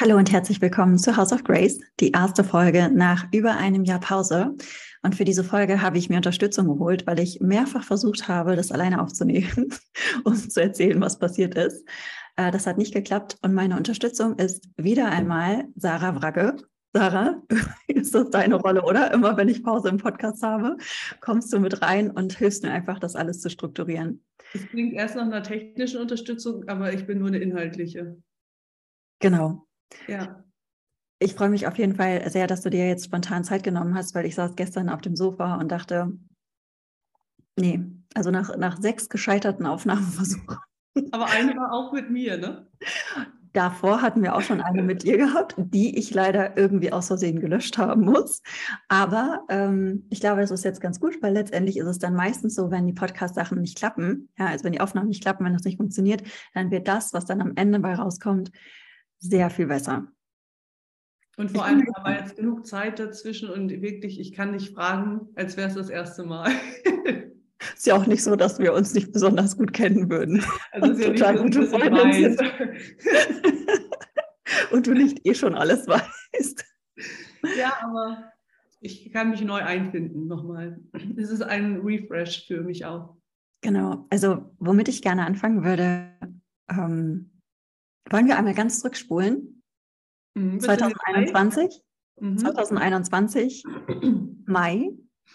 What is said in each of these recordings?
Hallo und herzlich willkommen zu House of Grace, die erste Folge nach über einem Jahr Pause. Und für diese Folge habe ich mir Unterstützung geholt, weil ich mehrfach versucht habe, das alleine aufzunehmen, um zu erzählen, was passiert ist. Äh, das hat nicht geklappt und meine Unterstützung ist wieder einmal Sarah Wragge. Sarah, ist das deine Rolle, oder? Immer wenn ich Pause im Podcast habe, kommst du mit rein und hilfst mir einfach, das alles zu strukturieren. Es klingt erst nach einer technischen Unterstützung, aber ich bin nur eine inhaltliche. Genau. Ja. Ich freue mich auf jeden Fall sehr, dass du dir jetzt spontan Zeit genommen hast, weil ich saß gestern auf dem Sofa und dachte, nee, also nach, nach sechs gescheiterten Aufnahmeversuchen. Aber eine war auch mit mir, ne? Davor hatten wir auch schon eine mit dir gehabt, die ich leider irgendwie aus Versehen gelöscht haben muss. Aber ähm, ich glaube, das ist jetzt ganz gut, weil letztendlich ist es dann meistens so, wenn die Podcast-Sachen nicht klappen, ja, also wenn die Aufnahmen nicht klappen, wenn das nicht funktioniert, dann wird das, was dann am Ende bei rauskommt, sehr viel besser. Und vor allem war jetzt genug Zeit dazwischen und wirklich, ich kann nicht fragen, als wäre es das erste Mal. Ist ja auch nicht so, dass wir uns nicht besonders gut kennen würden. Also ist ja total nicht, gute Freunde sind. und du nicht eh schon alles weißt. Ja, aber ich kann mich neu einfinden nochmal. Es ist ein Refresh für mich auch. Genau. Also, womit ich gerne anfangen würde, ähm, wollen wir einmal ganz zurückspulen? Mhm, 2021? Mhm. 2021, Mai,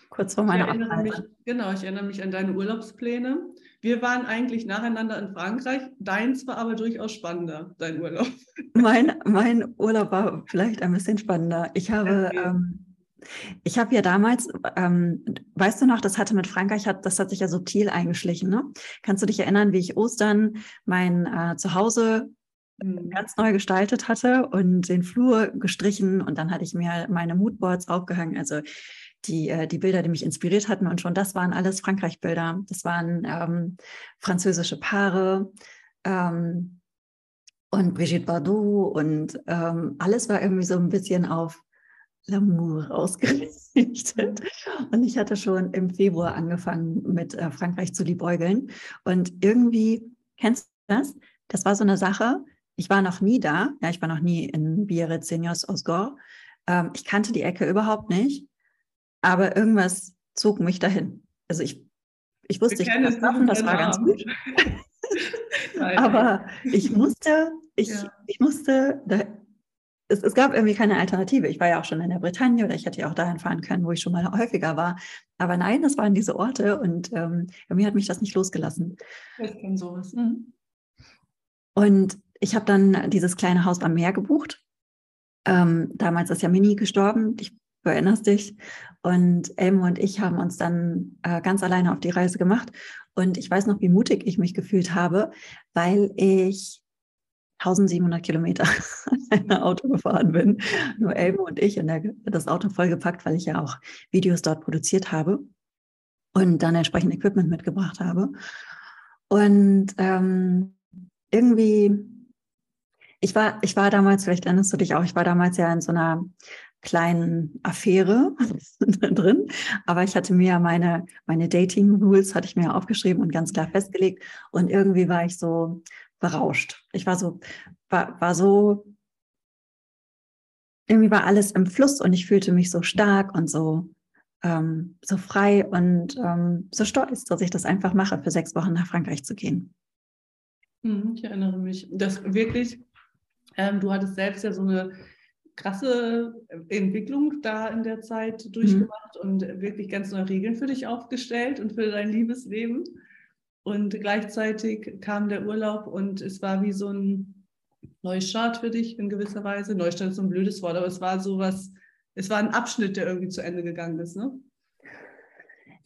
kurz vor meiner Abreise. Genau, ich erinnere mich an deine Urlaubspläne. Wir waren eigentlich nacheinander in Frankreich. Deins war aber durchaus spannender, dein Urlaub. Mein, mein Urlaub war vielleicht ein bisschen spannender. Ich habe, okay. ähm, ich habe ja damals, ähm, weißt du noch, das hatte mit Frankreich, hat, das hat sich ja subtil eingeschlichen. Ne? Kannst du dich erinnern, wie ich Ostern mein äh, Zuhause Mhm. ganz neu gestaltet hatte und den Flur gestrichen und dann hatte ich mir meine Moodboards aufgehangen, also die, äh, die Bilder, die mich inspiriert hatten und schon das waren alles Frankreich-Bilder. Das waren ähm, französische Paare ähm, und Brigitte Bardot und ähm, alles war irgendwie so ein bisschen auf L'amour ausgerichtet. Und ich hatte schon im Februar angefangen mit äh, Frankreich zu liebäugeln und irgendwie, kennst du das? Das war so eine Sache, ich war noch nie da. Ja, ich war noch nie in Biarritz, Seniors, Osgor. Ähm, ich kannte die Ecke überhaupt nicht, aber irgendwas zog mich dahin. Also ich, ich wusste, ich kann das machen, das war ganz gut. aber ich musste, ich, ja. ich musste, da, es, es, gab irgendwie keine Alternative. Ich war ja auch schon in der Bretagne oder ich hätte ja auch dahin fahren können, wo ich schon mal häufiger war. Aber nein, das waren diese Orte und ähm, mir hat mich das nicht losgelassen. Ich kenne sowas. Mhm. Und ich habe dann dieses kleine Haus am Meer gebucht. Ähm, damals ist ja Mini gestorben, ich, du erinnerst dich. Und Elmo und ich haben uns dann äh, ganz alleine auf die Reise gemacht. Und ich weiß noch, wie mutig ich mich gefühlt habe, weil ich 1700 Kilometer in ein Auto gefahren bin. Nur Elmo und ich und der, das Auto vollgepackt, weil ich ja auch Videos dort produziert habe und dann entsprechend Equipment mitgebracht habe. Und ähm, irgendwie ich war, ich war damals, vielleicht erinnerst du dich auch, ich war damals ja in so einer kleinen Affäre drin, aber ich hatte mir meine, meine Dating-Rules hatte ich mir aufgeschrieben und ganz klar festgelegt und irgendwie war ich so berauscht. Ich war so, war, war so, irgendwie war alles im Fluss und ich fühlte mich so stark und so, ähm, so frei und ähm, so stolz, dass ich das einfach mache, für sechs Wochen nach Frankreich zu gehen. Hm, ich erinnere mich, dass wirklich ähm, du hattest selbst ja so eine krasse Entwicklung da in der Zeit durchgemacht mhm. und wirklich ganz neue Regeln für dich aufgestellt und für dein Liebesleben. Und gleichzeitig kam der Urlaub und es war wie so ein Neustart für dich in gewisser Weise. Neustart ist so ein blödes Wort, aber es war so was, es war ein Abschnitt, der irgendwie zu Ende gegangen ist, ne?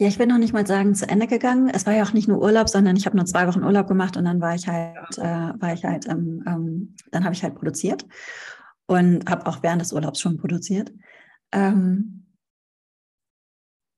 Ja, ich will noch nicht mal sagen zu Ende gegangen. Es war ja auch nicht nur Urlaub, sondern ich habe nur zwei Wochen Urlaub gemacht und dann war ich halt, äh, war ich halt, ähm, ähm, dann habe ich halt produziert und habe auch während des Urlaubs schon produziert. Ähm,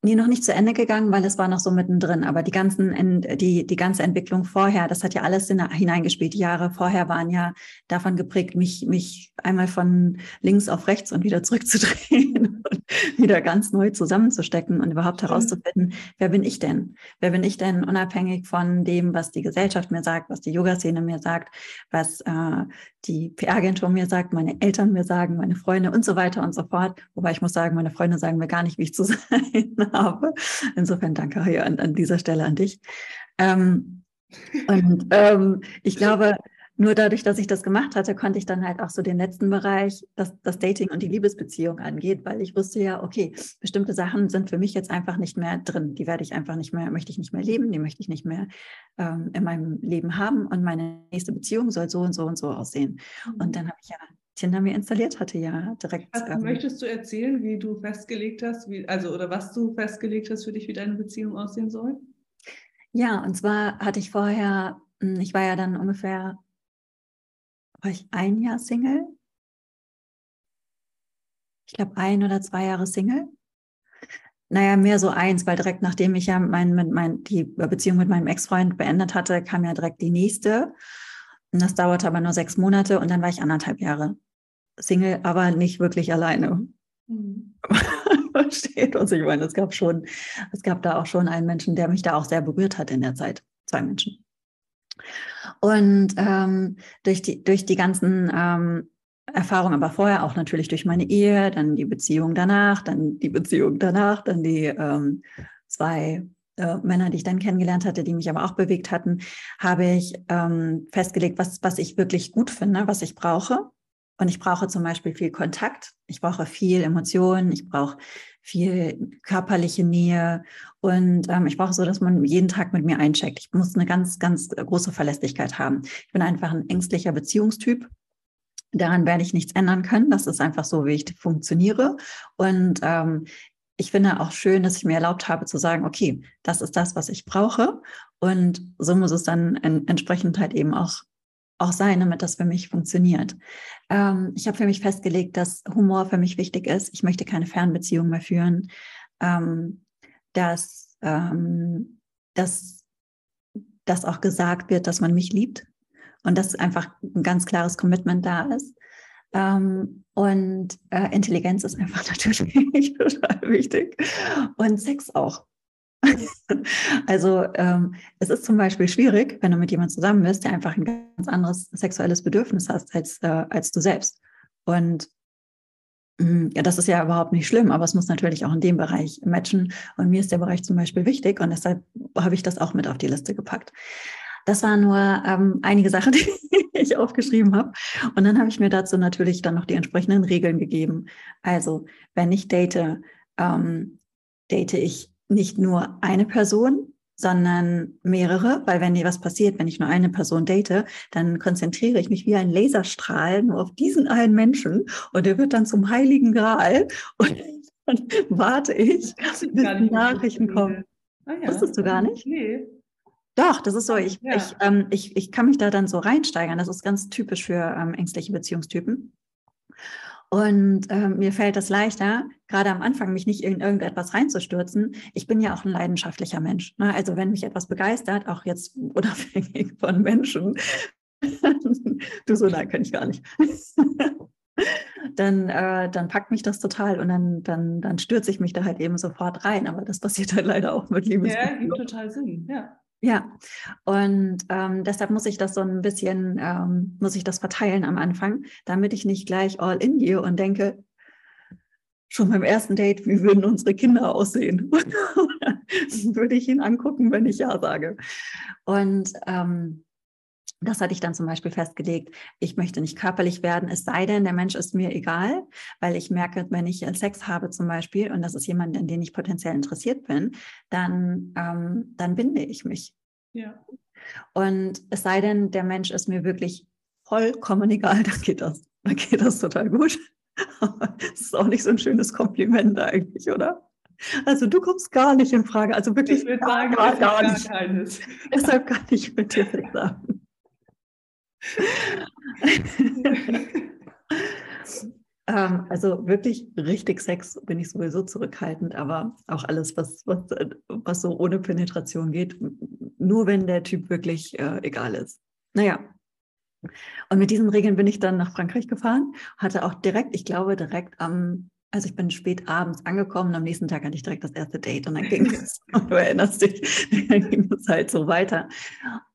Nee, noch nicht zu Ende gegangen, weil es war noch so mittendrin. Aber die ganzen, die, die ganze Entwicklung vorher, das hat ja alles hineingespielt. Die Jahre vorher waren ja davon geprägt, mich, mich einmal von links auf rechts und wieder zurückzudrehen und wieder ganz neu zusammenzustecken und überhaupt herauszufinden, wer bin ich denn? Wer bin ich denn unabhängig von dem, was die Gesellschaft mir sagt, was die Yoga-Szene mir sagt, was äh, die PR-Agentur mir sagt, meine Eltern mir sagen, meine Freunde und so weiter und so fort. Wobei ich muss sagen, meine Freunde sagen mir gar nicht, wie ich zu sein habe. Insofern danke hier an, an dieser Stelle an dich. Ähm, und ähm, ich glaube, nur dadurch, dass ich das gemacht hatte, konnte ich dann halt auch so den letzten Bereich, das, das Dating und die Liebesbeziehung angeht, weil ich wusste ja, okay, bestimmte Sachen sind für mich jetzt einfach nicht mehr drin. Die werde ich einfach nicht mehr, möchte ich nicht mehr leben, die möchte ich nicht mehr ähm, in meinem Leben haben und meine nächste Beziehung soll so und so und so aussehen. Und mhm. dann habe ich ja Tinder mir installiert hatte, ja, direkt. Ähm, möchtest du erzählen, wie du festgelegt hast, wie, also oder was du festgelegt hast für dich, wie deine Beziehung aussehen soll? Ja, und zwar hatte ich vorher, hm, ich war ja dann ungefähr, war ich ein Jahr Single? Ich glaube, ein oder zwei Jahre Single. Naja, mehr so eins, weil direkt nachdem ich ja mein, mein, die Beziehung mit meinem Ex-Freund beendet hatte, kam ja direkt die nächste. Und das dauerte aber nur sechs Monate und dann war ich anderthalb Jahre Single, aber nicht wirklich alleine. Mhm. Versteht, was ich meine. Es gab schon, es gab da auch schon einen Menschen, der mich da auch sehr berührt hat in der Zeit. Zwei Menschen. Und ähm, durch, die, durch die ganzen ähm, Erfahrungen, aber vorher auch natürlich durch meine Ehe, dann die Beziehung danach, dann die Beziehung danach, dann die ähm, zwei äh, Männer, die ich dann kennengelernt hatte, die mich aber auch bewegt hatten, habe ich ähm, festgelegt, was, was ich wirklich gut finde, was ich brauche. Und ich brauche zum Beispiel viel Kontakt, ich brauche viel Emotionen, ich brauche viel körperliche Nähe und ähm, ich brauche so, dass man jeden Tag mit mir eincheckt. Ich muss eine ganz, ganz große Verlässlichkeit haben. Ich bin einfach ein ängstlicher Beziehungstyp. Daran werde ich nichts ändern können. Das ist einfach so, wie ich funktioniere. Und ähm, ich finde auch schön, dass ich mir erlaubt habe zu sagen, okay, das ist das, was ich brauche. Und so muss es dann entsprechend halt eben auch auch sein, damit das für mich funktioniert. Ähm, ich habe für mich festgelegt, dass Humor für mich wichtig ist. Ich möchte keine Fernbeziehung mehr führen. Ähm, dass, ähm, dass, dass auch gesagt wird, dass man mich liebt und dass einfach ein ganz klares Commitment da ist. Ähm, und äh, Intelligenz ist einfach natürlich total wichtig. Und Sex auch. also ähm, es ist zum Beispiel schwierig, wenn du mit jemandem zusammen bist, der einfach ein ganz anderes sexuelles Bedürfnis hast als, äh, als du selbst. Und mm, ja, das ist ja überhaupt nicht schlimm, aber es muss natürlich auch in dem Bereich matchen. Und mir ist der Bereich zum Beispiel wichtig und deshalb habe ich das auch mit auf die Liste gepackt. Das waren nur ähm, einige Sachen, die ich aufgeschrieben habe. Und dann habe ich mir dazu natürlich dann noch die entsprechenden Regeln gegeben. Also, wenn ich date, ähm, date ich nicht nur eine Person, sondern mehrere, weil wenn dir was passiert, wenn ich nur eine Person date, dann konzentriere ich mich wie ein Laserstrahl nur auf diesen einen Menschen und der wird dann zum heiligen Gral und dann warte ich, bis die Nachrichten kommen. Ah, ja. Wusstest du gar nicht? Nee. Doch, das ist so. Ich, ja. ich, ähm, ich, ich kann mich da dann so reinsteigern. Das ist ganz typisch für ähm, ängstliche Beziehungstypen. Und äh, mir fällt es leichter, gerade am Anfang mich nicht in irgendetwas reinzustürzen. Ich bin ja auch ein leidenschaftlicher Mensch. Ne? Also wenn mich etwas begeistert, auch jetzt unabhängig von Menschen, du so, nein, kann ich gar nicht. dann, äh, dann packt mich das total und dann, dann, dann stürze ich mich da halt eben sofort rein. Aber das passiert halt leider auch mit Liebes. Ja, gibt total Sinn, ja. Ja, und ähm, deshalb muss ich das so ein bisschen, ähm, muss ich das verteilen am Anfang, damit ich nicht gleich all in gehe und denke, schon beim ersten Date, wie würden unsere Kinder aussehen? Würde ich ihn angucken, wenn ich Ja sage. Und ähm, das hatte ich dann zum Beispiel festgelegt. Ich möchte nicht körperlich werden, es sei denn, der Mensch ist mir egal, weil ich merke, wenn ich Sex habe zum Beispiel und das ist jemand, an den ich potenziell interessiert bin, dann, ähm, dann binde ich mich. Ja. Und es sei denn, der Mensch ist mir wirklich vollkommen egal, dann geht das, dann geht das total gut. Es ist auch nicht so ein schönes Kompliment eigentlich, oder? Also du kommst gar nicht in Frage. Also wirklich ich würde sagen, gar, gar, gar nicht. Keines. Deshalb kann ich mit dir sagen. Ähm, also wirklich richtig Sex bin ich sowieso zurückhaltend, aber auch alles, was, was, was so ohne Penetration geht, nur wenn der Typ wirklich äh, egal ist. Naja. Und mit diesen Regeln bin ich dann nach Frankreich gefahren, hatte auch direkt, ich glaube, direkt am, also ich bin spät abends angekommen, am nächsten Tag hatte ich direkt das erste Date und dann ging es, du erinnerst dich, dann ging es halt so weiter.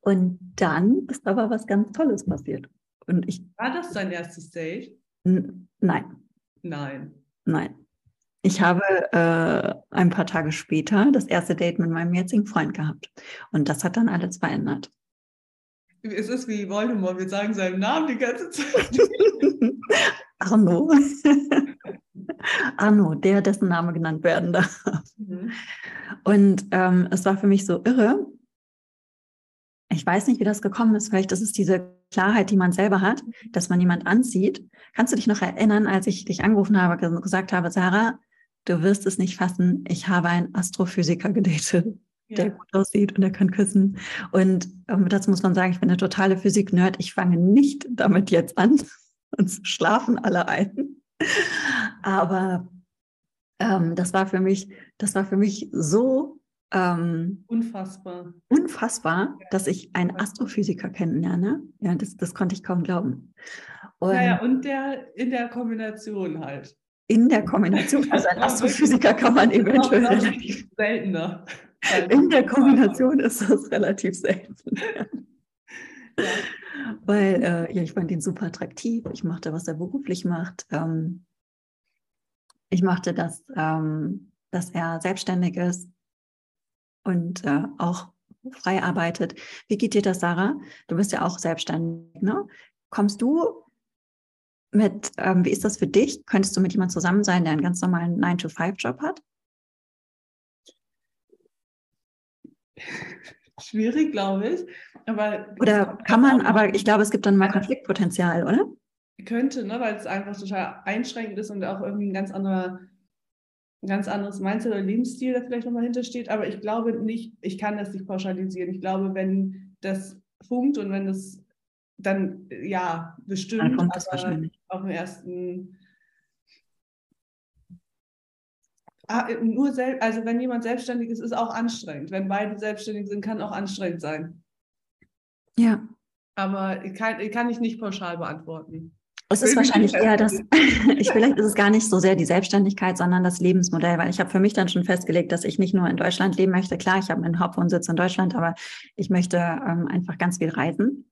Und dann ist aber was ganz Tolles passiert. Und ich, War das dein erstes Date? Nein. Nein. Nein. Ich habe äh, ein paar Tage später das erste Date mit meinem jetzigen Freund gehabt. Und das hat dann alles verändert. Es ist wie Voldemort, wir sagen seinen Namen die ganze Zeit. Arno. Arno, der, dessen Name genannt werden darf. Mhm. Und ähm, es war für mich so irre. Ich weiß nicht, wie das gekommen ist. Vielleicht ist es diese Klarheit, die man selber hat, dass man jemand anzieht. Kannst du dich noch erinnern, als ich dich angerufen habe, und gesagt habe, Sarah, du wirst es nicht fassen, ich habe einen Astrophysiker gedatet, ja. der gut aussieht und der kann küssen. Und ähm, dazu muss man sagen, ich bin eine totale Physik-Nerd. Ich fange nicht damit jetzt an. Uns schlafen alle ein. Aber ähm, das war für mich, das war für mich so ähm, unfassbar. Unfassbar, dass ich einen Astrophysiker kennenlerne. Ja, das, das konnte ich kaum glauben. Und, naja, und der in der Kombination halt. In der Kombination, also ein Astrophysiker kann man eventuell relativ seltener. In der Kombination ist das relativ selten. Ja. Weil äh, ja, ich fand ihn super attraktiv. Ich mochte, was er beruflich macht. Ähm, ich mochte, dass, ähm, dass er selbstständig ist und äh, auch frei arbeitet. Wie geht dir das, Sarah? Du bist ja auch selbstständig, ne? Kommst du mit, ähm, wie ist das für dich? Könntest du mit jemandem zusammen sein, der einen ganz normalen 9-to-5-Job hat? Schwierig, glaube ich. Aber oder kann man, aber ich glaube, es gibt dann mal Konfliktpotenzial, oder? Könnte, ne, weil es einfach total einschränkend ist und auch irgendwie ein ganz anderer ein ganz anderes Mindset oder Lebensstil, der vielleicht nochmal hintersteht. Aber ich glaube nicht, ich kann das nicht pauschalisieren. Ich glaube, wenn das funkt und wenn das dann, ja, bestimmt, dann kommt das wahrscheinlich. auf dem ersten. Ah, nur selbst, also wenn jemand selbstständig ist, ist auch anstrengend. Wenn beide selbstständig sind, kann auch anstrengend sein. Ja. Aber kann, kann ich nicht pauschal beantworten. Es ist wahrscheinlich eher das, ich, vielleicht ist es gar nicht so sehr die Selbstständigkeit, sondern das Lebensmodell, weil ich habe für mich dann schon festgelegt, dass ich nicht nur in Deutschland leben möchte. Klar, ich habe meinen Hauptwohnsitz in Deutschland, aber ich möchte ähm, einfach ganz viel reisen.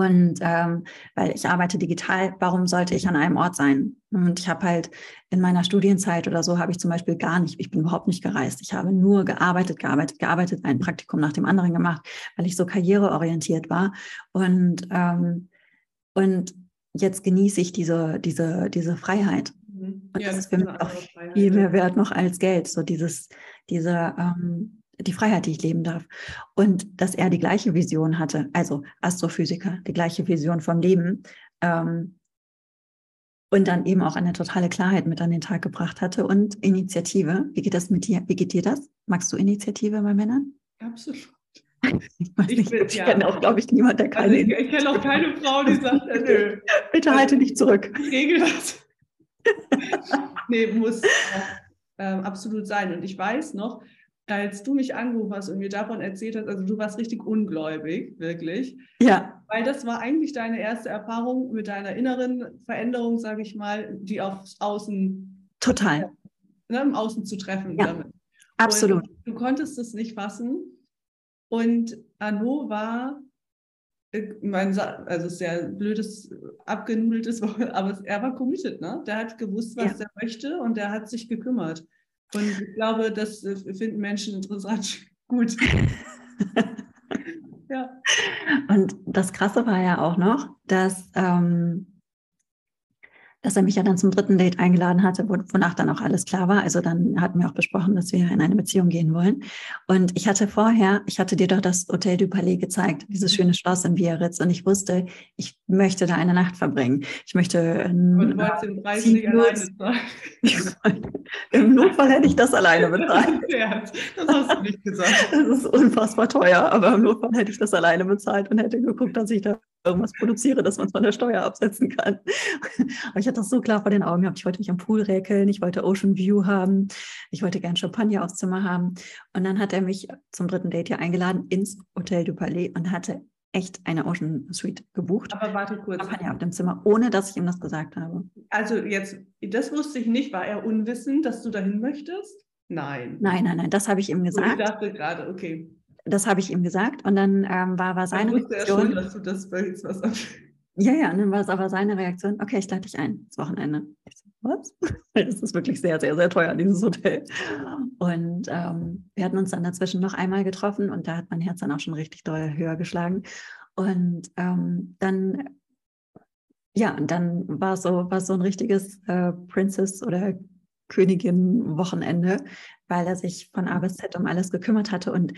Und ähm, weil ich arbeite digital, warum sollte ich an einem Ort sein? Und ich habe halt in meiner Studienzeit oder so habe ich zum Beispiel gar nicht, ich bin überhaupt nicht gereist. Ich habe nur gearbeitet, gearbeitet, gearbeitet, ein Praktikum nach dem anderen gemacht, weil ich so karriereorientiert war. Und, ähm, und jetzt genieße ich diese, diese, diese Freiheit. Mhm. Und ja, das, ist für mich auch viel mehr wert noch als Geld. So dieses, diese, ähm, die Freiheit, die ich leben darf. Und dass er die gleiche Vision hatte, also Astrophysiker, die gleiche Vision vom Leben. Ähm, und dann eben auch eine totale Klarheit mit an den Tag gebracht hatte und Initiative. Wie geht das mit dir? Wie geht dir das? Magst du Initiative bei Männern? Absolut. Ich, weiß nicht, ich, ja. kenne auch, glaube ich, niemand, der keine. Also ich, ich kenne auch keine Frau, die sagt, äh, nö. Bitte halte dich zurück. Ich regel das. nee, muss äh, absolut sein. Und ich weiß noch, als du mich angerufen hast und mir davon erzählt hast, also du warst richtig ungläubig, wirklich. Ja. Weil das war eigentlich deine erste Erfahrung mit deiner inneren Veränderung, sage ich mal, die aufs Außen. Total. Ne, im Außen zu treffen. Ja, damit. Absolut. Und du konntest es nicht fassen. Und Arnaud war, äh, mein, also sehr blödes, abgenudeltes Wort, aber er war committed, ne? Der hat gewusst, was ja. er möchte und der hat sich gekümmert. Und ich glaube, das äh, finden Menschen interessant. Gut. ja. Und das Krasse war ja auch noch, dass ähm, dass er mich ja dann zum dritten Date eingeladen hatte, wonach dann auch alles klar war. Also dann hatten wir auch besprochen, dass wir in eine Beziehung gehen wollen. Und ich hatte vorher, ich hatte dir doch das Hotel du Palais gezeigt, dieses schöne Schloss in Biarritz. Und ich wusste, ich möchte da eine Nacht verbringen. Ich möchte. Und du wolltest den Preis nicht alleine zahlen. Im Notfall hätte ich das alleine bezahlt. Das hast du nicht gesagt. Das ist unfassbar teuer, aber im Notfall hätte ich das alleine bezahlt und hätte geguckt, dass ich da irgendwas produziere, dass man es von der Steuer absetzen kann. Aber ich hatte das so klar vor den Augen gehabt. Ich wollte mich am Pool räkeln, ich wollte Ocean View haben, ich wollte gern Champagner aufs Zimmer haben. Und dann hat er mich zum dritten Date hier eingeladen ins Hotel du Palais und hatte echt eine Ocean Suite gebucht. Aber warte kurz. Champagner auf dem Zimmer, ohne dass ich ihm das gesagt habe. Also jetzt, das wusste ich nicht. War er unwissend, dass du dahin möchtest? Nein. Nein, nein, nein, das habe ich ihm gesagt. Ich dachte gerade, okay das habe ich ihm gesagt und dann ähm, war, war seine Reaktion. Ja schon, dass du das jetzt was Ja, ja, und dann war es aber seine Reaktion, okay, ich lade dich ein, das Wochenende. Ich so, was? Das ist wirklich sehr, sehr, sehr teuer, dieses Hotel. Und ähm, wir hatten uns dann dazwischen noch einmal getroffen und da hat mein Herz dann auch schon richtig doll höher geschlagen. Und ähm, dann, ja, und dann war so, war so ein richtiges äh, Princess- oder Königin-Wochenende, weil er sich von A bis Z um alles gekümmert hatte und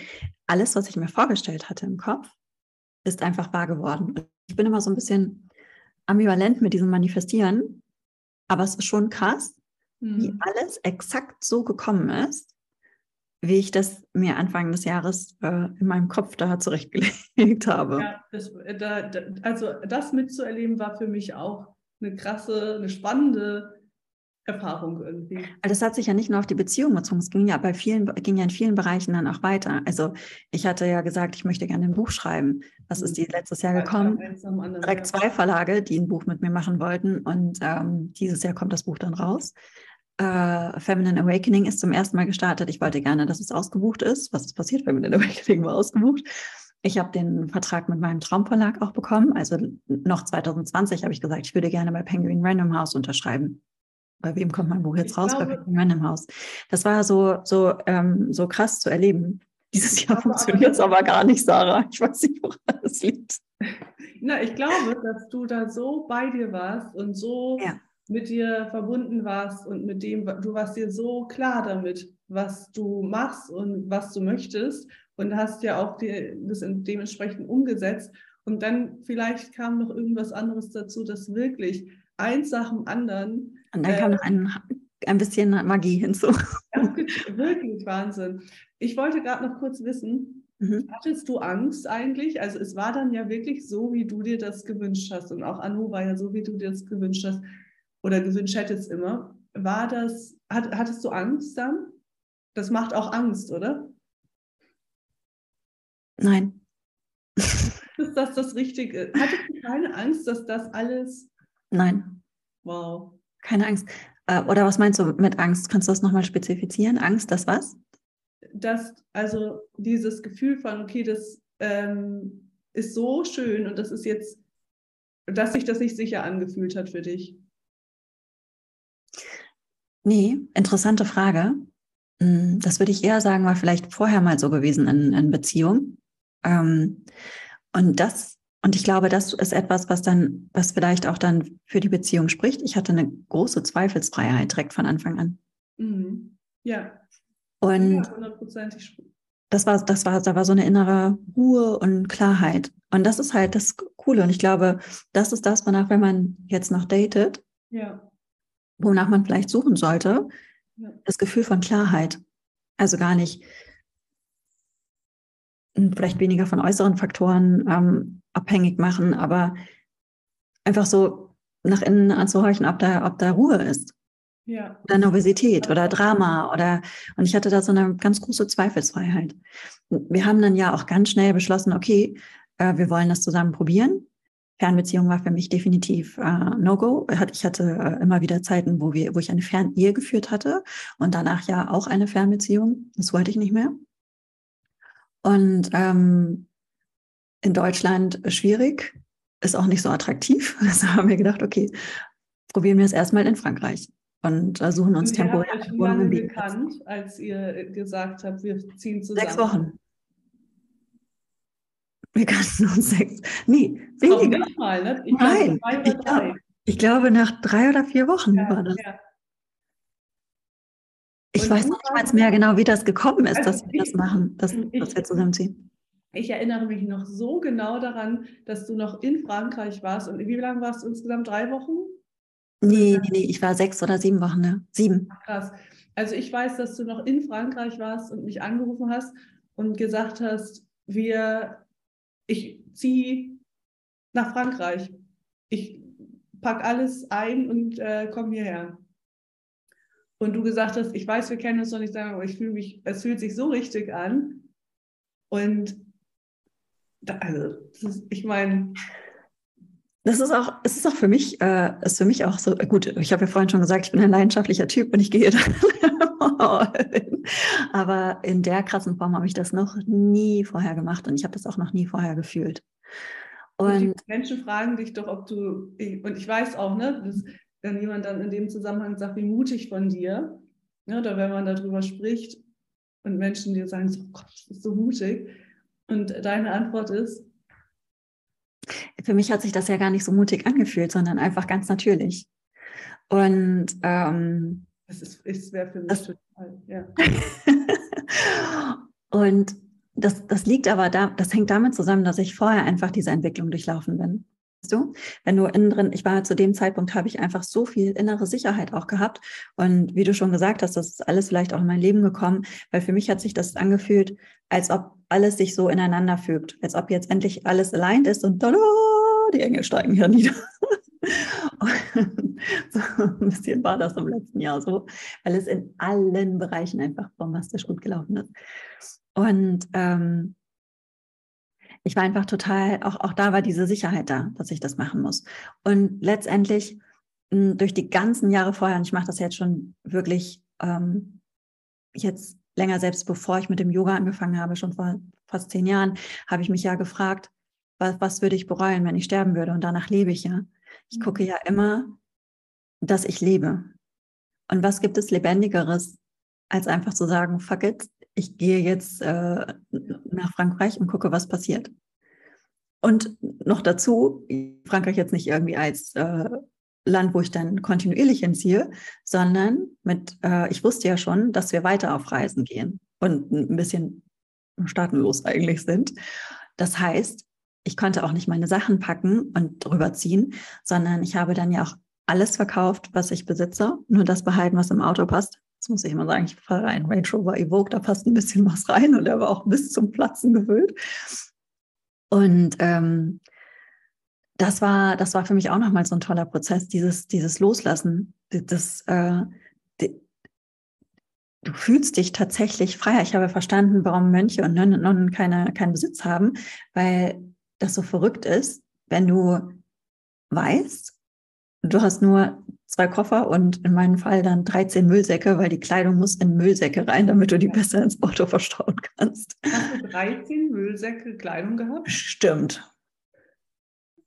alles, was ich mir vorgestellt hatte im Kopf, ist einfach wahr geworden. Ich bin immer so ein bisschen ambivalent mit diesem Manifestieren, aber es ist schon krass, mhm. wie alles exakt so gekommen ist, wie ich das mir Anfang des Jahres äh, in meinem Kopf da zurechtgelegt habe. Ja, das, äh, da, da, also das mitzuerleben war für mich auch eine krasse, eine spannende Erfahrung irgendwie. Also das hat sich ja nicht nur auf die Beziehung bezogen, es ging ja bei vielen, ging ja in vielen Bereichen dann auch weiter. Also ich hatte ja gesagt, ich möchte gerne ein Buch schreiben. Was ist die letztes Jahr gekommen? Direkt zwei Verlage, die ein Buch mit mir machen wollten. Und ähm, dieses Jahr kommt das Buch dann raus. Äh, Feminine Awakening ist zum ersten Mal gestartet. Ich wollte gerne, dass es ausgebucht ist. Was ist passiert? Feminine Awakening war ausgebucht. Ich habe den Vertrag mit meinem Traumverlag auch bekommen. Also noch 2020 habe ich gesagt, ich würde gerne bei Penguin Random House unterschreiben bei wem kommt mein Buch jetzt ich raus? Glaube, bei Random House. Das war so, so, ähm, so krass zu erleben. Dieses Jahr funktioniert es aber gar nicht, Sarah. Ich weiß nicht, woran das liegt. Na, ich glaube, dass du da so bei dir warst und so ja. mit dir verbunden warst und mit dem, du warst dir so klar damit, was du machst und was du möchtest und hast ja auch die, das dementsprechend umgesetzt. Und dann vielleicht kam noch irgendwas anderes dazu, das wirklich eins nach dem anderen und dann äh, kam noch ein, ein bisschen Magie hinzu. wirklich Wahnsinn. Ich wollte gerade noch kurz wissen, mhm. hattest du Angst eigentlich? Also es war dann ja wirklich so, wie du dir das gewünscht hast. Und auch Anu war ja so, wie du dir das gewünscht hast oder gewünscht hättest immer. War das, hat, hattest du Angst dann? Das macht auch Angst, oder? Nein. Ist das das Richtige? Hattest du keine Angst, dass das alles. Nein. Wow. Keine Angst. Äh, oder was meinst du mit Angst? Kannst du das nochmal spezifizieren? Angst, das was? Dass, also dieses Gefühl von, okay, das ähm, ist so schön und das ist jetzt, dass sich das nicht sicher angefühlt hat für dich. Nee, interessante Frage. Hm, das würde ich eher sagen, war vielleicht vorher mal so gewesen in, in Beziehung. Ähm, und das und ich glaube, das ist etwas, was dann, was vielleicht auch dann für die Beziehung spricht. Ich hatte eine große Zweifelsfreiheit direkt von Anfang an. Mhm. Ja. Und ja, das war, das war, da war so eine innere Ruhe und Klarheit. Und das ist halt das Coole. Und ich glaube, das ist das, wonach, wenn man jetzt noch datet, ja. wonach man vielleicht suchen sollte, ja. das Gefühl von Klarheit. Also gar nicht, vielleicht weniger von äußeren Faktoren ähm, abhängig machen, aber einfach so nach innen anzuhorchen, ob da, ob da Ruhe ist. Ja. Oder Nervosität oder Drama oder und ich hatte da so eine ganz große Zweifelsfreiheit. Wir haben dann ja auch ganz schnell beschlossen, okay, äh, wir wollen das zusammen probieren. Fernbeziehung war für mich definitiv äh, No-Go. Ich hatte äh, immer wieder Zeiten, wo, wir, wo ich eine Fernehe geführt hatte und danach ja auch eine Fernbeziehung. Das wollte ich nicht mehr. Und ähm, in Deutschland schwierig, ist auch nicht so attraktiv. Also haben wir gedacht, okay, probieren wir es erstmal in Frankreich und äh, suchen uns temporär Wie lange bekannt, als ihr gesagt habt, wir ziehen zusammen? Sechs Wochen. Wir kannten uns sechs. Nee, weniger. Mal, ne? Ich Nein, glaube, ich, glaub, ich, glaube, nach drei oder vier Wochen ja, war das. Ja. Ich und weiß noch nicht mal mehr genau, wie das gekommen ist, also dass wir das machen, dass, ich, dass wir zusammenziehen. Ich erinnere mich noch so genau daran, dass du noch in Frankreich warst. Und wie lange warst du insgesamt? Drei Wochen? Nee, nee, nee, ich war sechs oder sieben Wochen, ne? Sieben. krass. Also ich weiß, dass du noch in Frankreich warst und mich angerufen hast und gesagt hast, wir, ich ziehe nach Frankreich. Ich packe alles ein und äh, komme hierher. Und du gesagt hast, ich weiß, wir kennen uns noch nicht lange, aber ich fühle mich, es fühlt sich so richtig an. Und da, also, ist, ich meine, das ist auch, es ist auch für mich, äh, ist für mich auch so, gut, ich habe ja vorhin schon gesagt, ich bin ein leidenschaftlicher Typ und ich gehe da. Aber in der krassen Form habe ich das noch nie vorher gemacht und ich habe das auch noch nie vorher gefühlt. Und, und Menschen fragen dich doch, ob du, und ich weiß auch, ne, dass, wenn jemand dann in dem Zusammenhang sagt, wie mutig von dir, ne, oder wenn man darüber spricht und Menschen dir sagen, so, oh Gott, das ist so mutig. Und deine Antwort ist, für mich hat sich das ja gar nicht so mutig angefühlt, sondern einfach ganz natürlich. Und ähm, das ist, ist wäre für mich das, total, ja. und das, das liegt aber da, das hängt damit zusammen, dass ich vorher einfach diese Entwicklung durchlaufen bin. Du? Wenn du innen drin, ich war zu dem Zeitpunkt, habe ich einfach so viel innere Sicherheit auch gehabt. Und wie du schon gesagt hast, das ist alles vielleicht auch in mein Leben gekommen, weil für mich hat sich das angefühlt, als ob alles sich so ineinander fügt, als ob jetzt endlich alles aligned ist und tada, die Engel steigen hier nieder. so ein bisschen war das im letzten Jahr so, weil es in allen Bereichen einfach bombastisch gut gelaufen ist. Und ähm, ich war einfach total, auch, auch da war diese Sicherheit da, dass ich das machen muss. Und letztendlich mh, durch die ganzen Jahre vorher, und ich mache das jetzt schon wirklich ähm, jetzt länger, selbst bevor ich mit dem Yoga angefangen habe, schon vor fast zehn Jahren, habe ich mich ja gefragt, was, was würde ich bereuen, wenn ich sterben würde? Und danach lebe ich ja. Ich mhm. gucke ja immer, dass ich lebe. Und was gibt es Lebendigeres, als einfach zu sagen, fuck it, ich gehe jetzt äh, nach Frankreich und gucke, was passiert. Und noch dazu, Frankreich jetzt nicht irgendwie als äh, Land, wo ich dann kontinuierlich hinziehe, sondern mit, äh, ich wusste ja schon, dass wir weiter auf Reisen gehen und ein bisschen staatenlos eigentlich sind. Das heißt, ich konnte auch nicht meine Sachen packen und drüber ziehen, sondern ich habe dann ja auch alles verkauft, was ich besitze, nur das behalten, was im Auto passt. Das muss ich immer sagen, ich fahre einen Range Rover Evoque, da passt ein bisschen was rein und der war auch bis zum Platzen gefüllt. Und ähm, das war, das war für mich auch nochmal so ein toller Prozess, dieses, dieses Loslassen. Das, äh, du fühlst dich tatsächlich freier. Ich habe verstanden, warum Mönche und Nonnen keine, keinen Besitz haben, weil das so verrückt ist, wenn du weißt, du hast nur zwei Koffer und in meinem Fall dann 13 Müllsäcke, weil die Kleidung muss in Müllsäcke rein, damit du die besser ins Auto verstauen kannst. Hast du 13 Müllsäcke Kleidung gehabt? Stimmt.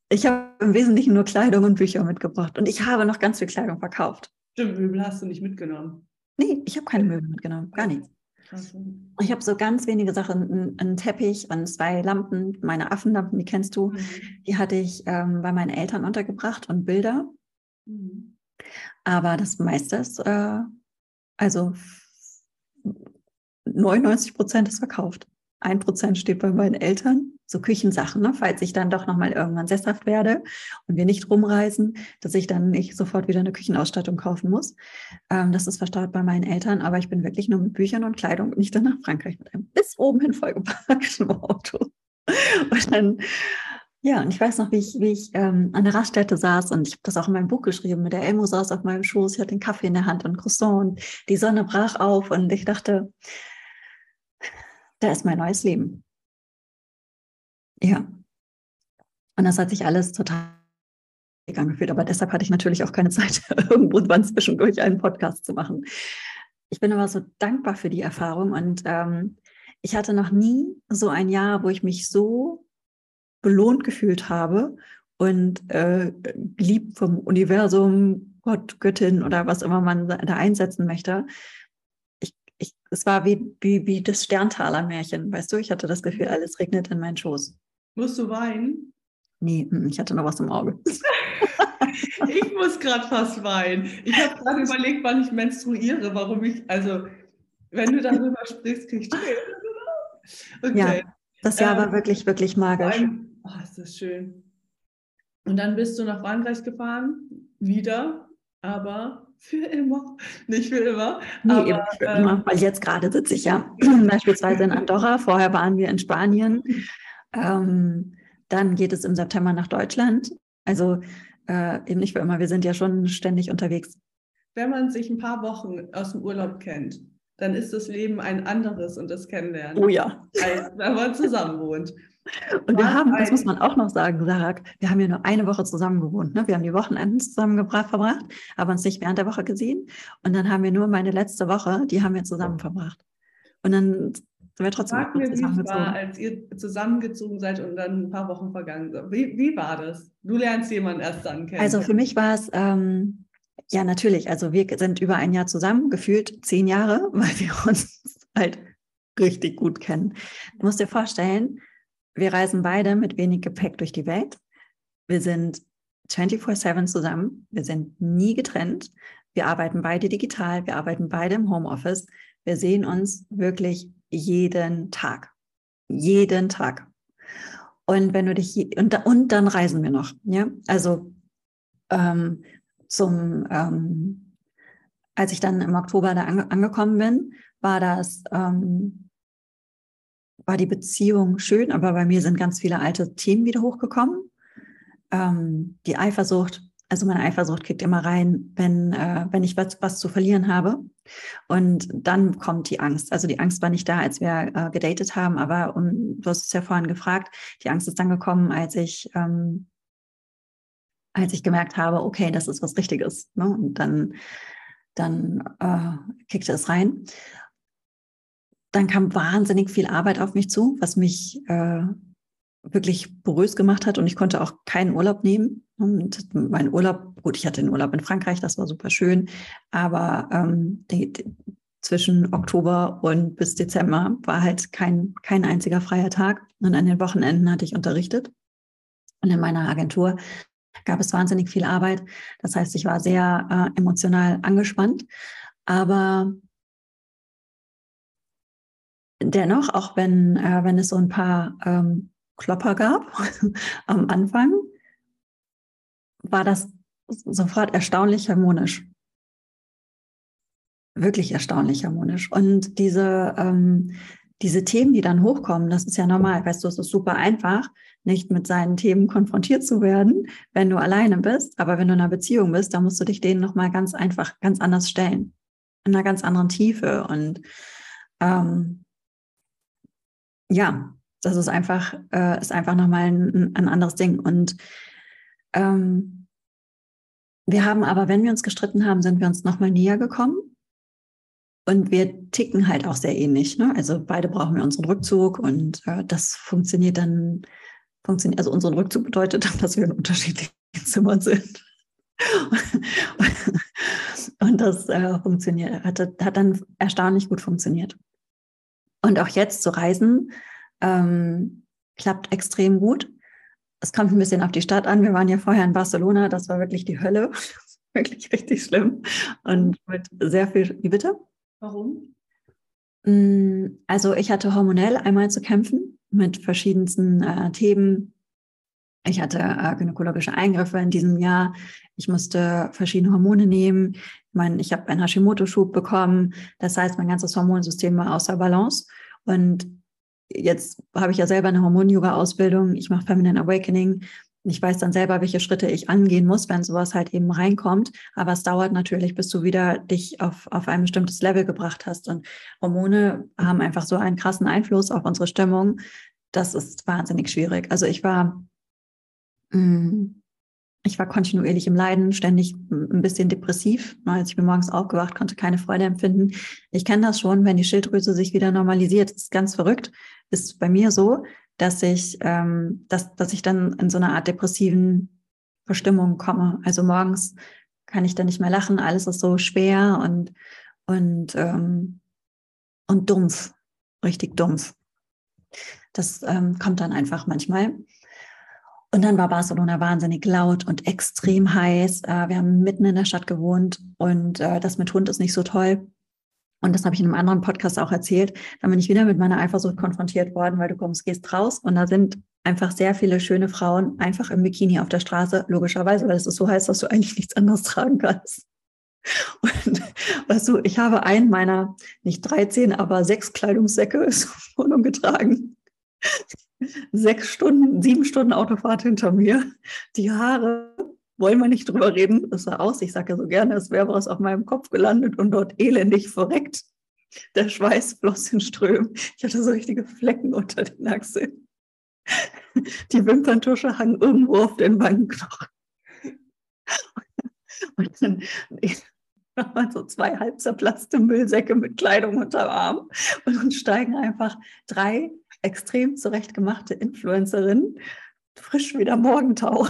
Ich habe im Wesentlichen nur Kleidung und Bücher mitgebracht und ich habe noch ganz viel Kleidung verkauft. Stimmt, Möbel hast du nicht mitgenommen. Nee, ich habe keine Möbel mitgenommen, gar nichts. Ich habe so ganz wenige Sachen, einen Teppich und zwei Lampen, meine Affenlampen, die kennst du, mhm. die hatte ich ähm, bei meinen Eltern untergebracht und Bilder. Mhm. Aber das meiste ist, äh, also 99 Prozent ist verkauft. Ein Prozent steht bei meinen Eltern, so Küchensachen, ne? falls ich dann doch nochmal irgendwann sesshaft werde und wir nicht rumreisen, dass ich dann nicht sofort wieder eine Küchenausstattung kaufen muss. Ähm, das ist verstaut bei meinen Eltern, aber ich bin wirklich nur mit Büchern und Kleidung nicht dann nach Frankreich mit einem bis oben hin vollgepackten Auto. Und dann ja, und ich weiß noch, wie ich, wie ich ähm, an der Raststätte saß und ich habe das auch in meinem Buch geschrieben. Der Elmo saß auf meinem Schoß, ich hatte den Kaffee in der Hand und Croissant und die Sonne brach auf und ich dachte, da ist mein neues Leben. Ja. Und das hat sich alles total angefühlt, aber deshalb hatte ich natürlich auch keine Zeit, irgendwann zwischendurch einen Podcast zu machen. Ich bin aber so dankbar für die Erfahrung und ähm, ich hatte noch nie so ein Jahr, wo ich mich so belohnt gefühlt habe und äh, geliebt vom Universum, Gott, Göttin oder was immer man da einsetzen möchte. Ich, ich, es war wie, wie, wie das Sterntaler-Märchen, weißt du? Ich hatte das Gefühl, alles regnet in meinen Schoß. Musst du weinen? Nee, ich hatte noch was im Auge. ich muss gerade fast weinen. Ich habe gerade überlegt, wann ich menstruiere, warum ich, also wenn du darüber sprichst, kriege ich Okay. Ja, das Jahr ähm, war wirklich, wirklich magisch. Oh, ist das schön. Und dann bist du nach Frankreich gefahren, wieder, aber für immer. Nicht für immer. Nee, aber, eben für äh, immer, weil jetzt gerade sitze ich ja beispielsweise in Andorra. Vorher waren wir in Spanien. Ähm, dann geht es im September nach Deutschland. Also äh, eben nicht für immer, wir sind ja schon ständig unterwegs. Wenn man sich ein paar Wochen aus dem Urlaub kennt, dann ist das Leben ein anderes und das Kennenlernen. Oh ja. Als wenn man zusammen wohnt. Und wir haben, das muss man auch noch sagen, Sarah, wir haben ja nur eine Woche zusammen gewohnt. Ne? Wir haben die Wochenenden zusammen verbracht, aber uns nicht während der Woche gesehen. Und dann haben wir nur meine letzte Woche, die haben wir zusammen verbracht. Und dann sind wir trotzdem Sag mir, wie es war, als ihr zusammengezogen seid und dann ein paar Wochen vergangen sind. Wie, wie war das? Du lernst jemanden erst dann kennen. Also für mich war es, ähm, ja natürlich, also wir sind über ein Jahr zusammen, gefühlt zehn Jahre, weil wir uns halt richtig gut kennen. Du musst dir vorstellen, wir reisen beide mit wenig Gepäck durch die Welt. Wir sind 24-7 zusammen. Wir sind nie getrennt. Wir arbeiten beide digital. Wir arbeiten beide im Homeoffice. Wir sehen uns wirklich jeden Tag. Jeden Tag. Und wenn du dich, und, und dann reisen wir noch. Ja, also ähm, zum, ähm, als ich dann im Oktober da ange angekommen bin, war das ähm, war die Beziehung schön, aber bei mir sind ganz viele alte Themen wieder hochgekommen. Ähm, die Eifersucht, also meine Eifersucht kickt immer rein, wenn, äh, wenn ich was, was zu verlieren habe. Und dann kommt die Angst. Also die Angst war nicht da, als wir äh, gedatet haben, aber um, du hast es ja vorhin gefragt, die Angst ist dann gekommen, als ich, ähm, als ich gemerkt habe, okay, das ist was Richtiges. Ne? Und dann, dann äh, kickte es rein dann kam wahnsinnig viel Arbeit auf mich zu, was mich äh, wirklich porös gemacht hat und ich konnte auch keinen Urlaub nehmen. Und mein Urlaub, gut, ich hatte einen Urlaub in Frankreich, das war super schön, aber ähm, die, die, zwischen Oktober und bis Dezember war halt kein, kein einziger freier Tag. Und an den Wochenenden hatte ich unterrichtet. Und in meiner Agentur gab es wahnsinnig viel Arbeit. Das heißt, ich war sehr äh, emotional angespannt. Aber dennoch, auch wenn, äh, wenn es so ein paar ähm, Klopper gab am Anfang, war das sofort erstaunlich harmonisch. Wirklich erstaunlich harmonisch. Und diese, ähm, diese Themen, die dann hochkommen, das ist ja normal, weißt du, es ist super einfach, nicht mit seinen Themen konfrontiert zu werden, wenn du alleine bist. Aber wenn du in einer Beziehung bist, dann musst du dich denen nochmal ganz einfach, ganz anders stellen. In einer ganz anderen Tiefe. Und ähm, ja, das ist einfach, äh, ist einfach nochmal ein, ein anderes Ding. Und ähm, wir haben aber, wenn wir uns gestritten haben, sind wir uns nochmal näher gekommen. Und wir ticken halt auch sehr ähnlich. Ne? Also beide brauchen wir unseren Rückzug und äh, das funktioniert dann, funktioniert, also unseren Rückzug bedeutet dann, dass wir in unterschiedlichen Zimmern sind. und das äh, funktioniert, hat, hat dann erstaunlich gut funktioniert. Und auch jetzt zu reisen ähm, klappt extrem gut. Es kommt ein bisschen auf die Stadt an. Wir waren ja vorher in Barcelona. Das war wirklich die Hölle. wirklich richtig schlimm. Und mit sehr viel. Wie bitte? Warum? Mm, also ich hatte hormonell einmal zu kämpfen mit verschiedensten äh, Themen. Ich hatte äh, gynäkologische Eingriffe in diesem Jahr. Ich musste verschiedene Hormone nehmen. Ich meine, ich habe einen Hashimoto-Schub bekommen. Das heißt, mein ganzes Hormonsystem war außer Balance. Und jetzt habe ich ja selber eine Hormon-Yoga-Ausbildung. Ich mache Feminine Awakening. Ich weiß dann selber, welche Schritte ich angehen muss, wenn sowas halt eben reinkommt. Aber es dauert natürlich, bis du wieder dich auf, auf ein bestimmtes Level gebracht hast. Und Hormone haben einfach so einen krassen Einfluss auf unsere Stimmung. Das ist wahnsinnig schwierig. Also ich war, mh, mm, ich war kontinuierlich im Leiden, ständig ein bisschen depressiv. Als ich bin morgens aufgewacht, konnte keine Freude empfinden. Ich kenne das schon, wenn die Schilddrüse sich wieder normalisiert. Das ist ganz verrückt. Ist bei mir so, dass ich, ähm, dass, dass ich dann in so eine Art depressiven Verstimmung komme. Also morgens kann ich dann nicht mehr lachen, alles ist so schwer und, und, ähm, und dumpf, richtig dumpf. Das ähm, kommt dann einfach manchmal. Und dann war Barcelona wahnsinnig laut und extrem heiß. Äh, wir haben mitten in der Stadt gewohnt und äh, das mit Hund ist nicht so toll. Und das habe ich in einem anderen Podcast auch erzählt. Da bin ich wieder mit meiner Eifersucht konfrontiert worden, weil du kommst, gehst raus und da sind einfach sehr viele schöne Frauen einfach im Bikini auf der Straße, logischerweise, weil es ist so heiß, dass du eigentlich nichts anderes tragen kannst. Und weißt du, ich habe einen meiner, nicht 13, aber sechs Kleidungssäcke zur Wohnung getragen. Sechs Stunden, sieben Stunden Autofahrt hinter mir. Die Haare, wollen wir nicht drüber reden. Es sah aus, ich sage ja so gerne, es wäre was auf meinem Kopf gelandet und dort elendig verreckt. Der Schweiß floss in Strömen. Ich hatte so richtige Flecken unter den Achseln. Die Wimperntusche hang irgendwo auf den Wangenknochen. Und dann nochmal so zwei halb zerplatzte Müllsäcke mit Kleidung unterm Arm. Und dann steigen einfach drei extrem zurechtgemachte Influencerinnen frisch wie der Morgentau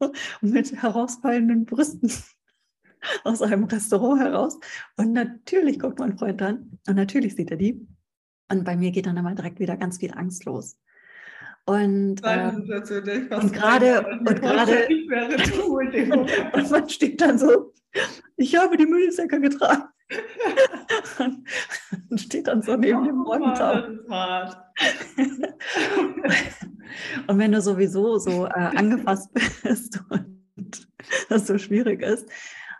mit herausfallenden Brüsten aus einem Restaurant heraus. Und natürlich guckt mein Freund dann und natürlich sieht er die. Und bei mir geht dann immer direkt wieder ganz viel Angst los. Und, äh, und gerade und gerade und man steht dann so, ich habe die Müllsäcke getragen. Und steht dann so neben oh, dem Morgentau. und wenn du sowieso so äh, angefasst bist und das so schwierig ist,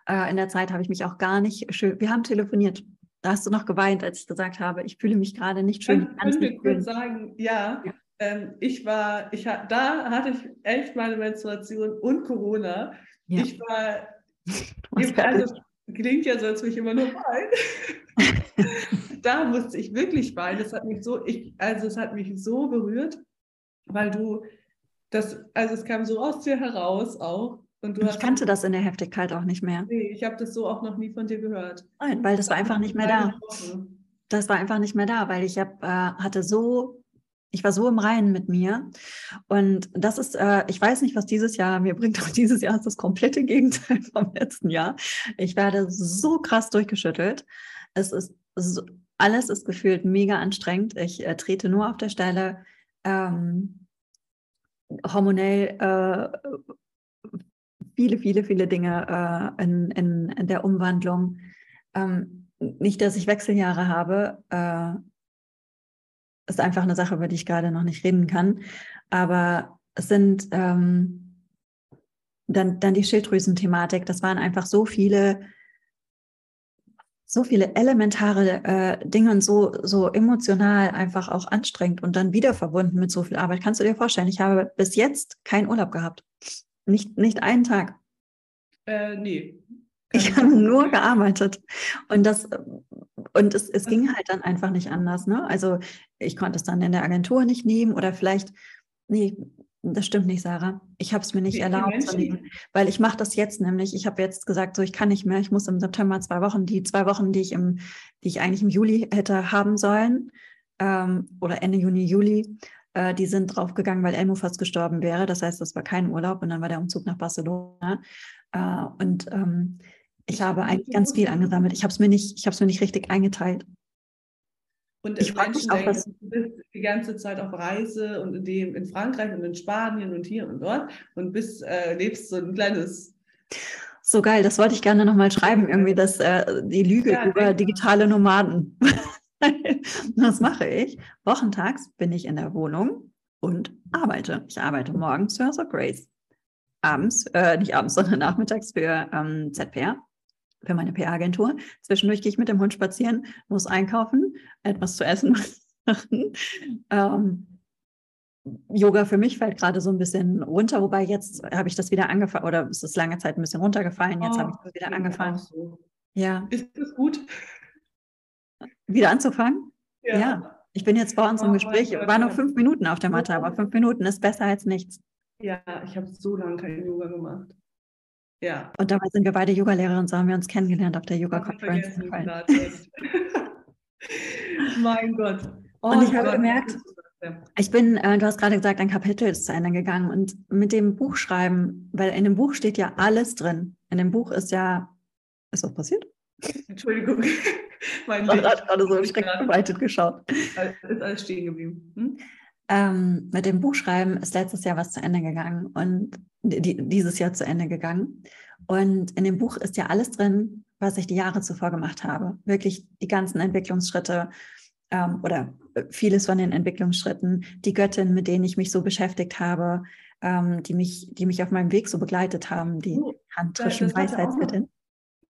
äh, in der Zeit habe ich mich auch gar nicht schön. Wir haben telefoniert. Da hast du noch geweint, als ich gesagt habe, ich fühle mich gerade nicht schön. Ich kann kurz sagen, ja, ja. Ähm, ich war, ich da hatte ich echt meine Menstruation und Corona. Ja. Ich war, also, klingt ja so, als würde ich immer nur weinen. da musste ich wirklich weinen. Das hat mich so, ich, also es hat mich so berührt, weil du das, also es kam so aus dir heraus auch. Und du ich kannte das in der Heftigkeit auch nicht mehr. Nee, ich habe das so auch noch nie von dir gehört. Nein, weil das, war einfach nicht mehr da. Das war einfach nicht mehr da, weil ich hab, äh, hatte so, ich war so im Reinen mit mir. Und das ist, äh, ich weiß nicht, was dieses Jahr mir bringt, aber dieses Jahr ist das komplette Gegenteil vom letzten Jahr. Ich werde so krass durchgeschüttelt. Es ist so, alles ist gefühlt mega anstrengend. Ich äh, trete nur auf der Stelle. Ähm, hormonell äh, viele, viele, viele Dinge äh, in, in, in, der Umwandlung. Ähm, nicht, dass ich Wechseljahre habe, äh, ist einfach eine Sache, über die ich gerade noch nicht reden kann. Aber es sind ähm, dann, dann die Schilddrüsenthematik. Das waren einfach so viele, so viele elementare äh, Dinge und so, so emotional einfach auch anstrengend und dann wieder verbunden mit so viel Arbeit. Kannst du dir vorstellen, ich habe bis jetzt keinen Urlaub gehabt. Nicht, nicht einen Tag. Äh, nee. Ich habe nur gearbeitet. Und das, und es, es ging halt dann einfach nicht anders. Ne? Also ich konnte es dann in der Agentur nicht nehmen oder vielleicht, nee, das stimmt nicht, Sarah. Ich habe es mir nicht Wie erlaubt zu nehmen, weil ich mache das jetzt nämlich. Ich habe jetzt gesagt, so ich kann nicht mehr. Ich muss im September zwei Wochen, die zwei Wochen, die ich im, die ich eigentlich im Juli hätte haben sollen ähm, oder Ende Juni, Juli, äh, die sind draufgegangen, weil Elmo fast gestorben wäre. Das heißt, das war kein Urlaub und dann war der Umzug nach Barcelona. Äh, und ähm, ich habe eigentlich ganz viel angesammelt. Ich habe es mir nicht, ich habe es mir nicht richtig eingeteilt. Und ich mich auch, dass du bist die ganze Zeit auf Reise und in, dem, in Frankreich und in Spanien und hier und dort und bist, äh, lebst so ein kleines. So geil, das wollte ich gerne nochmal schreiben, irgendwie das, äh, die Lüge ja, über digitale Nomaden. das mache ich. Wochentags bin ich in der Wohnung und arbeite. Ich arbeite morgens für House of Grace. Abends, äh, nicht abends, sondern nachmittags für ähm, ZPR, für meine PR-Agentur. Zwischendurch gehe ich mit dem Hund spazieren, muss einkaufen, etwas zu essen machen. ähm, Yoga für mich fällt gerade so ein bisschen runter, wobei jetzt habe ich das wieder angefangen, oder es ist lange Zeit ein bisschen runtergefallen, jetzt oh, habe ich das wieder angefangen. So. Ja. Ist das gut? Wieder anzufangen? Ja. ja. Ich bin jetzt bei uns im oh, Gespräch, war noch fünf Minuten auf der Matte, aber fünf Minuten ist besser als nichts. Ja, ich habe so lange kein Yoga gemacht. Ja. Und dabei sind wir beide Yogalehrer und so haben wir uns kennengelernt auf der Yoga-Conference. mein Gott. Oh, und ich habe gemerkt, ich bin, äh, du hast gerade gesagt, ein Kapitel ist zu Ende gegangen und mit dem Buchschreiben, weil in dem Buch steht ja alles drin. In dem Buch ist ja, ist was passiert? Entschuldigung. mein ich habe gerade so schrecklich geschaut. Ist alles stehen geblieben. Hm? Ähm, mit dem Buchschreiben ist letztes Jahr was zu Ende gegangen und die, dieses Jahr zu Ende gegangen. Und in dem Buch ist ja alles drin, was ich die Jahre zuvor gemacht habe. Wirklich die ganzen Entwicklungsschritte ähm, oder vieles von den Entwicklungsschritten, die Göttin, mit denen ich mich so beschäftigt habe, ähm, die, mich, die mich auf meinem Weg so begleitet haben, die oh, tantrischen Weisheitsgöttin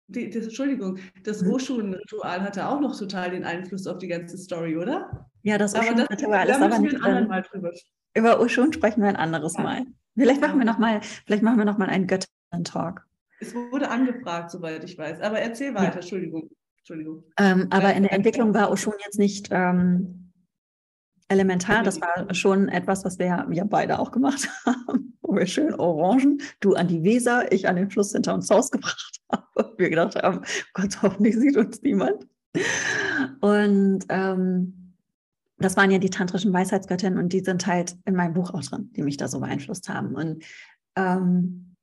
die, das, Entschuldigung, das mhm. Oshun-Ritual hatte auch noch total den Einfluss auf die ganze Story, oder? Ja, das Oshun-Ritual ist aber nicht drin. Mal drüber. über Oshun sprechen wir ein anderes ja. Mal. Vielleicht machen wir noch mal, vielleicht machen wir noch mal einen Göttern-Talk. Es wurde angefragt, soweit ich weiß. Aber erzähl weiter, ja. Entschuldigung. Entschuldigung. Ähm, aber in der Entwicklung war Oshun jetzt nicht ähm, elementar. Das war schon etwas, was wir ja beide auch gemacht haben, wo wir schön Orangen, du an die Weser, ich an den Fluss hinter uns Haus gebracht haben. Wir gedacht haben, Gott, hoffentlich sieht uns niemand. Und ähm, das waren ja die tantrischen Weisheitsgöttinnen und die sind halt in meinem Buch auch drin, die mich da so beeinflusst haben. Und ähm,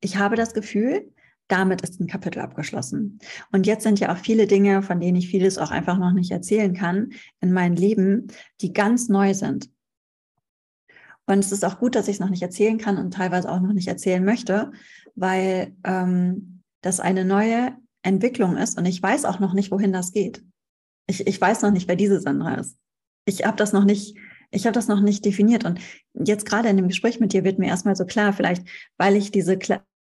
ich habe das Gefühl, damit ist ein Kapitel abgeschlossen. Und jetzt sind ja auch viele Dinge, von denen ich vieles auch einfach noch nicht erzählen kann, in meinem Leben, die ganz neu sind. Und es ist auch gut, dass ich es noch nicht erzählen kann und teilweise auch noch nicht erzählen möchte, weil ähm, das eine neue Entwicklung ist und ich weiß auch noch nicht, wohin das geht. Ich, ich weiß noch nicht, wer diese Sandra ist. Ich habe das noch nicht, ich habe das noch nicht definiert. Und jetzt gerade in dem Gespräch mit dir wird mir erstmal so klar, vielleicht weil ich diese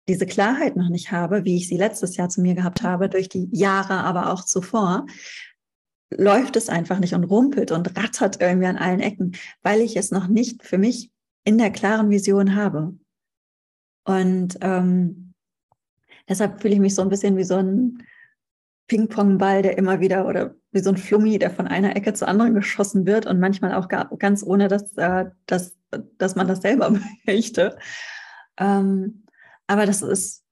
diese Klarheit noch nicht habe, wie ich sie letztes Jahr zu mir gehabt habe, durch die Jahre, aber auch zuvor, läuft es einfach nicht und rumpelt und rattert irgendwie an allen Ecken, weil ich es noch nicht für mich in der klaren Vision habe. Und ähm, deshalb fühle ich mich so ein bisschen wie so ein Ping-Pong-Ball, der immer wieder oder wie so ein Flummi, der von einer Ecke zur anderen geschossen wird und manchmal auch gar, ganz ohne, dass, äh, dass, dass man das selber möchte. Ähm, aber das ist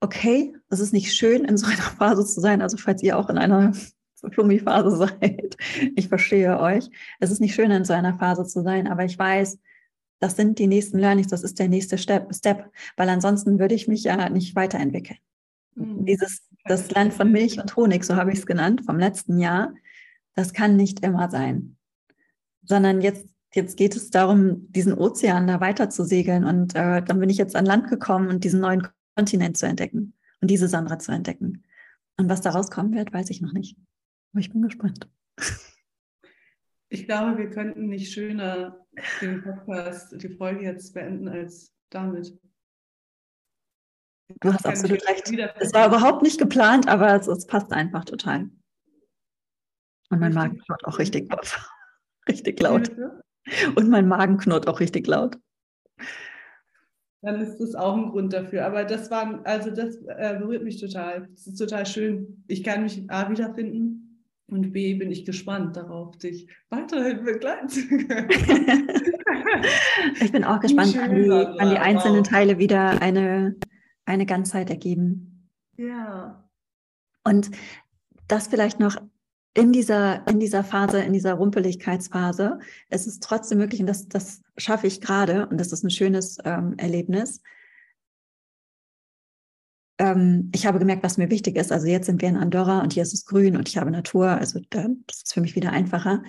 okay. Es ist nicht schön, in so einer Phase zu sein. Also falls ihr auch in einer Flummi-Phase seid, ich verstehe euch. Es ist nicht schön, in so einer Phase zu sein, aber ich weiß, das sind die nächsten Learnings, das ist der nächste Step, Step weil ansonsten würde ich mich ja nicht weiterentwickeln. Mhm. Dieses, das Land von Milch und Honig, so habe ich es genannt, vom letzten Jahr, das kann nicht immer sein. Sondern jetzt jetzt geht es darum, diesen Ozean da weiter zu segeln. Und äh, dann bin ich jetzt an Land gekommen und diesen neuen Kontinent zu entdecken und diese Sandra zu entdecken. Und was da rauskommen wird, weiß ich noch nicht. Aber ich bin gespannt. Ich glaube, wir könnten nicht schöner den Podcast, die Folge jetzt beenden als damit. Du hast absolut recht. Es war überhaupt nicht geplant, aber es, es passt einfach total. Und mein Magen knurrt auch richtig, richtig laut. Und mein Magen knurrt auch richtig laut. Dann ist das auch ein Grund dafür. Aber das war, also das äh, berührt mich total. Das ist total schön. Ich kann mich A wiederfinden und B bin ich gespannt darauf, dich weiterhin begleiten zu können. ich bin auch gespannt, wann die, an die einzelnen Teile wieder eine, eine Ganzheit ergeben. Ja. Und das vielleicht noch in dieser, in dieser Phase, in dieser Rumpeligkeitsphase, es ist trotzdem möglich, und das, das schaffe ich gerade, und das ist ein schönes ähm, Erlebnis. Ähm, ich habe gemerkt, was mir wichtig ist. Also jetzt sind wir in Andorra und hier ist es grün und ich habe Natur, also da, das ist für mich wieder einfacher.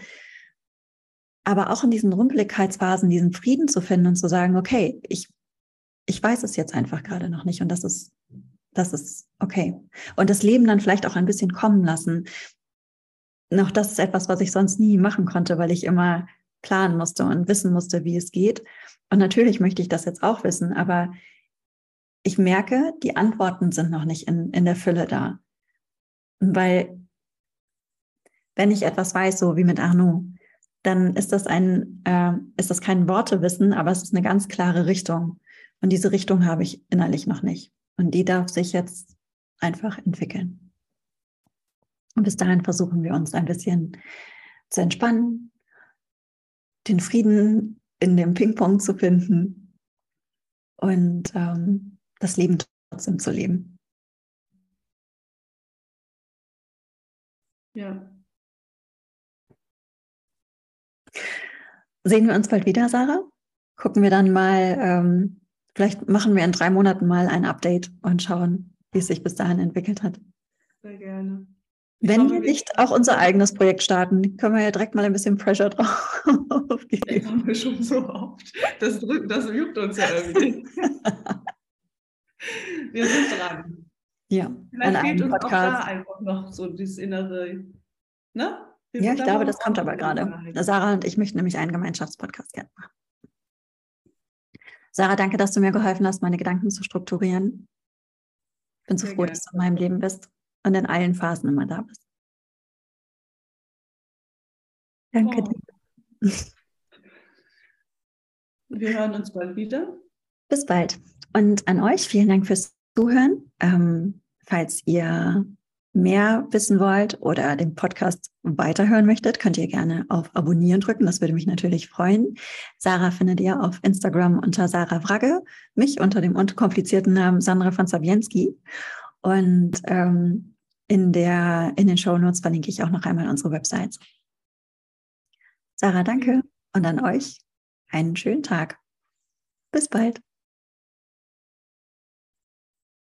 Aber auch in diesen Rumpeligkeitsphasen, diesen Frieden zu finden und zu sagen, okay, ich, ich weiß es jetzt einfach gerade noch nicht und das ist das ist okay. Und das Leben dann vielleicht auch ein bisschen kommen lassen noch das ist etwas, was ich sonst nie machen konnte, weil ich immer planen musste und wissen musste, wie es geht. Und natürlich möchte ich das jetzt auch wissen, aber ich merke, die Antworten sind noch nicht in, in der Fülle da. Weil wenn ich etwas weiß, so wie mit Arnaud, dann ist das ein, äh, ist das kein Wortewissen, aber es ist eine ganz klare Richtung. Und diese Richtung habe ich innerlich noch nicht. Und die darf sich jetzt einfach entwickeln. Und bis dahin versuchen wir uns ein bisschen zu entspannen, den Frieden in dem Ping-Pong zu finden und ähm, das Leben trotzdem zu leben. Ja. Sehen wir uns bald wieder, Sarah? Gucken wir dann mal, ähm, vielleicht machen wir in drei Monaten mal ein Update und schauen, wie es sich bis dahin entwickelt hat. Sehr gerne. Wenn wir nicht auch unser eigenes Projekt starten, können wir ja direkt mal ein bisschen Pressure drauf geben. Das haben wir schon so oft. Das, drückt, das juckt uns ja irgendwie. wir sind dran. Ja, Vielleicht fehlt uns Podcast. auch da einfach noch so dieses innere, ne? ja, ich glaube, das kommt aber gerade. Sarah und ich möchten nämlich einen Gemeinschaftspodcast gerne machen. Sarah, danke, dass du mir geholfen hast, meine Gedanken zu strukturieren. Ich bin so Sehr froh, gerne. dass du in meinem Leben bist und in allen Phasen immer da bist. Danke oh. dir. Wir hören uns bald wieder. Bis bald. Und an euch vielen Dank fürs Zuhören. Ähm, falls ihr mehr wissen wollt oder den Podcast weiterhören möchtet, könnt ihr gerne auf Abonnieren drücken. Das würde mich natürlich freuen. Sarah findet ihr auf Instagram unter Sarah Wragge, mich unter dem unkomplizierten Namen Sandra von Sabienski. Und ähm, in, der, in den Show Notes verlinke ich auch noch einmal unsere Websites. Sarah, danke und an euch einen schönen Tag. Bis bald.